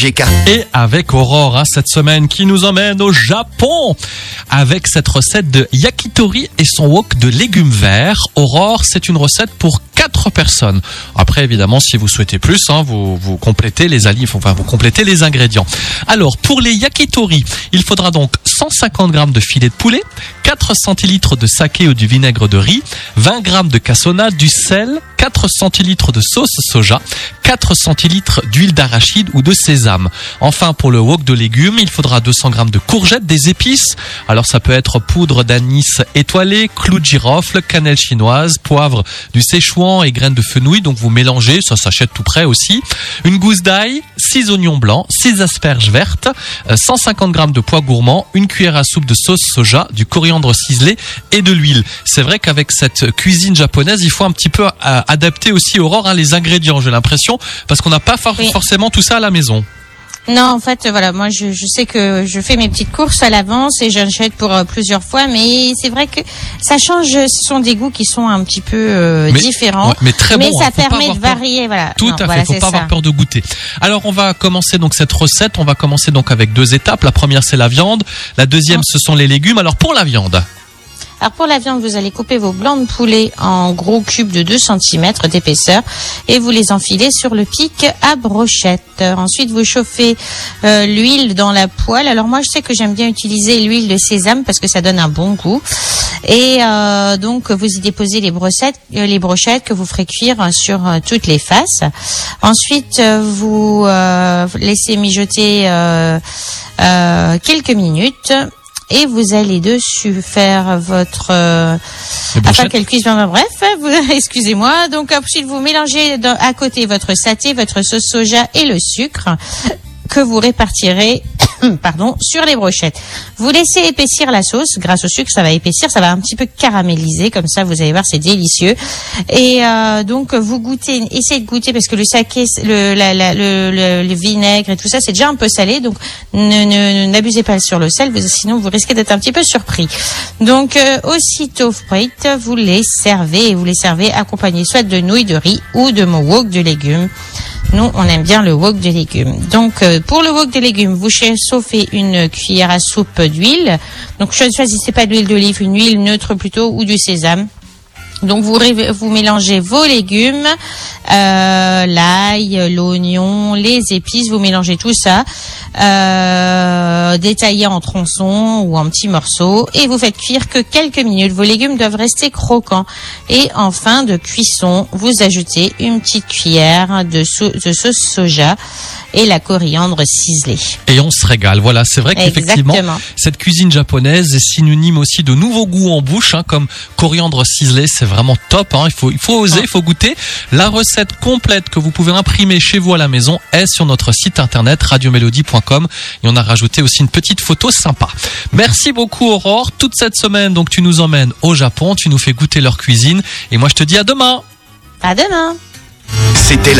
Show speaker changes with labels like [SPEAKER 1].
[SPEAKER 1] Et avec Aurore, hein, cette semaine qui nous emmène au Japon avec cette recette de yakitori et son wok de légumes verts. Aurore, c'est une recette pour quatre personnes. Après, évidemment, si vous souhaitez plus, hein, vous, vous complétez les alliés, enfin, vous complétez les ingrédients. Alors, pour les yakitori, il faudra donc 150 grammes de filet de poulet, 4 centilitres de saké ou du vinaigre de riz, 20 grammes de cassonade, du sel, 4 centilitres de sauce soja, 4 centilitres d'huile d'arachide ou de sésame. Enfin, pour le wok de légumes, il faudra 200 grammes de courgettes, des épices. Alors, ça peut être poudre d'anis étoilé, clou de girofle, cannelle chinoise, poivre, du séchouan et graines de fenouil. Donc, vous mélangez, ça s'achète tout près aussi. Une gousse d'ail, 6 oignons blancs, 6 asperges vertes, 150 grammes de pois gourmand, une cuillère à soupe de sauce soja, du coriandre ciselé et de l'huile. C'est vrai qu'avec cette cuisine japonaise, il faut un petit peu euh, adapter aussi Aurore hein, les ingrédients, j'ai l'impression, parce qu'on n'a pas for-
[SPEAKER 2] Oui.
[SPEAKER 1] forcément tout ça à la maison.
[SPEAKER 2] Non, en fait, voilà, moi, je, je sais que je fais mes petites courses à l'avance et j'achète pour euh, plusieurs fois, mais c'est vrai que ça change. Ce sont des goûts qui sont un petit peu euh,
[SPEAKER 1] Mais-
[SPEAKER 2] différents,
[SPEAKER 1] ouais, mais très
[SPEAKER 2] mais
[SPEAKER 1] bon,
[SPEAKER 2] ça
[SPEAKER 1] hein, pas
[SPEAKER 2] permet de
[SPEAKER 1] peur.
[SPEAKER 2] varier. Voilà.
[SPEAKER 1] Tout
[SPEAKER 2] Non,
[SPEAKER 1] à
[SPEAKER 2] voilà,
[SPEAKER 1] fait, faut pas
[SPEAKER 2] ça.
[SPEAKER 1] avoir peur de goûter. Alors on va commencer donc cette recette, on va commencer donc avec deux étapes. La première c'est la viande, la deuxième ce sont les légumes. Alors pour la viande,
[SPEAKER 2] Alors pour la viande, vous allez couper vos blancs de poulet en gros cubes de 2 cm d'épaisseur et vous les enfilez sur le pic à brochette. Ensuite, vous chauffez euh, l'huile dans la poêle. Alors moi, je sais que j'aime bien utiliser l'huile de sésame parce que ça donne un bon goût. Et euh, donc, vous y déposez les brochettes, euh, les brochettes que vous ferez cuire sur euh, toutes les faces. Ensuite, euh, vous laissez mijoter quelques minutes. Et vous allez dessus faire votre euh, afin qu'elle cuise bien. Bref, excusez-moi. Donc ensuite vous mélangez dans- à côté votre saté, votre sauce soja et le sucre que vous répartirez pardon sur les brochettes. Vous laissez épaissir la sauce grâce au sucre, ça va épaissir, ça va un petit peu caraméliser comme ça. Vous allez voir, c'est délicieux. Et euh, donc vous goûtez, essayez de goûter parce que le saké, le, le, le- le vinaigre et tout ça, c'est déjà un peu salé. Donc ne n'abusez pas sur le sel, sinon vous risquez d'être un petit peu surpris. Donc euh, aussitôt prête, vous les servez et vous les servez accompagnés soit de nouilles de riz ou de mon wok de légumes. Nous, on aime bien le wok de légumes. Donc, euh, pour le wok de légumes, vous chauffez une cuillère à soupe d'huile. Donc, cho- choisissez pas d'huile d'olive, une huile neutre plutôt, ou du sésame. Donc, vous mélangez vos légumes, euh, l'ail, l'oignon, les épices, vous mélangez tout ça, euh, détaillé en tronçons ou en petits morceaux, et vous faites cuire que quelques minutes. Vos légumes doivent rester croquants. Et en fin de cuisson, vous ajoutez une petite cuillère de, sau- de sauce soja et la coriandre ciselée.
[SPEAKER 1] Et on se régale. Voilà, c'est vrai qu'effectivement cette cuisine japonaise est synonyme aussi de nouveaux goûts en bouche, hein, comme coriandre ciselé, c'est vraiment top. hein. Il faut, il faut oser, il faut goûter. La recette complète que vous pouvez imprimer chez vous à la maison est sur notre site internet radiomélodie.com et on a rajouté aussi une petite photo sympa. Merci beaucoup Aurore. Toute cette semaine, donc tu nous emmènes au Japon, tu nous fais goûter leur cuisine et moi je te dis à demain.
[SPEAKER 2] À demain!
[SPEAKER 3] C'était la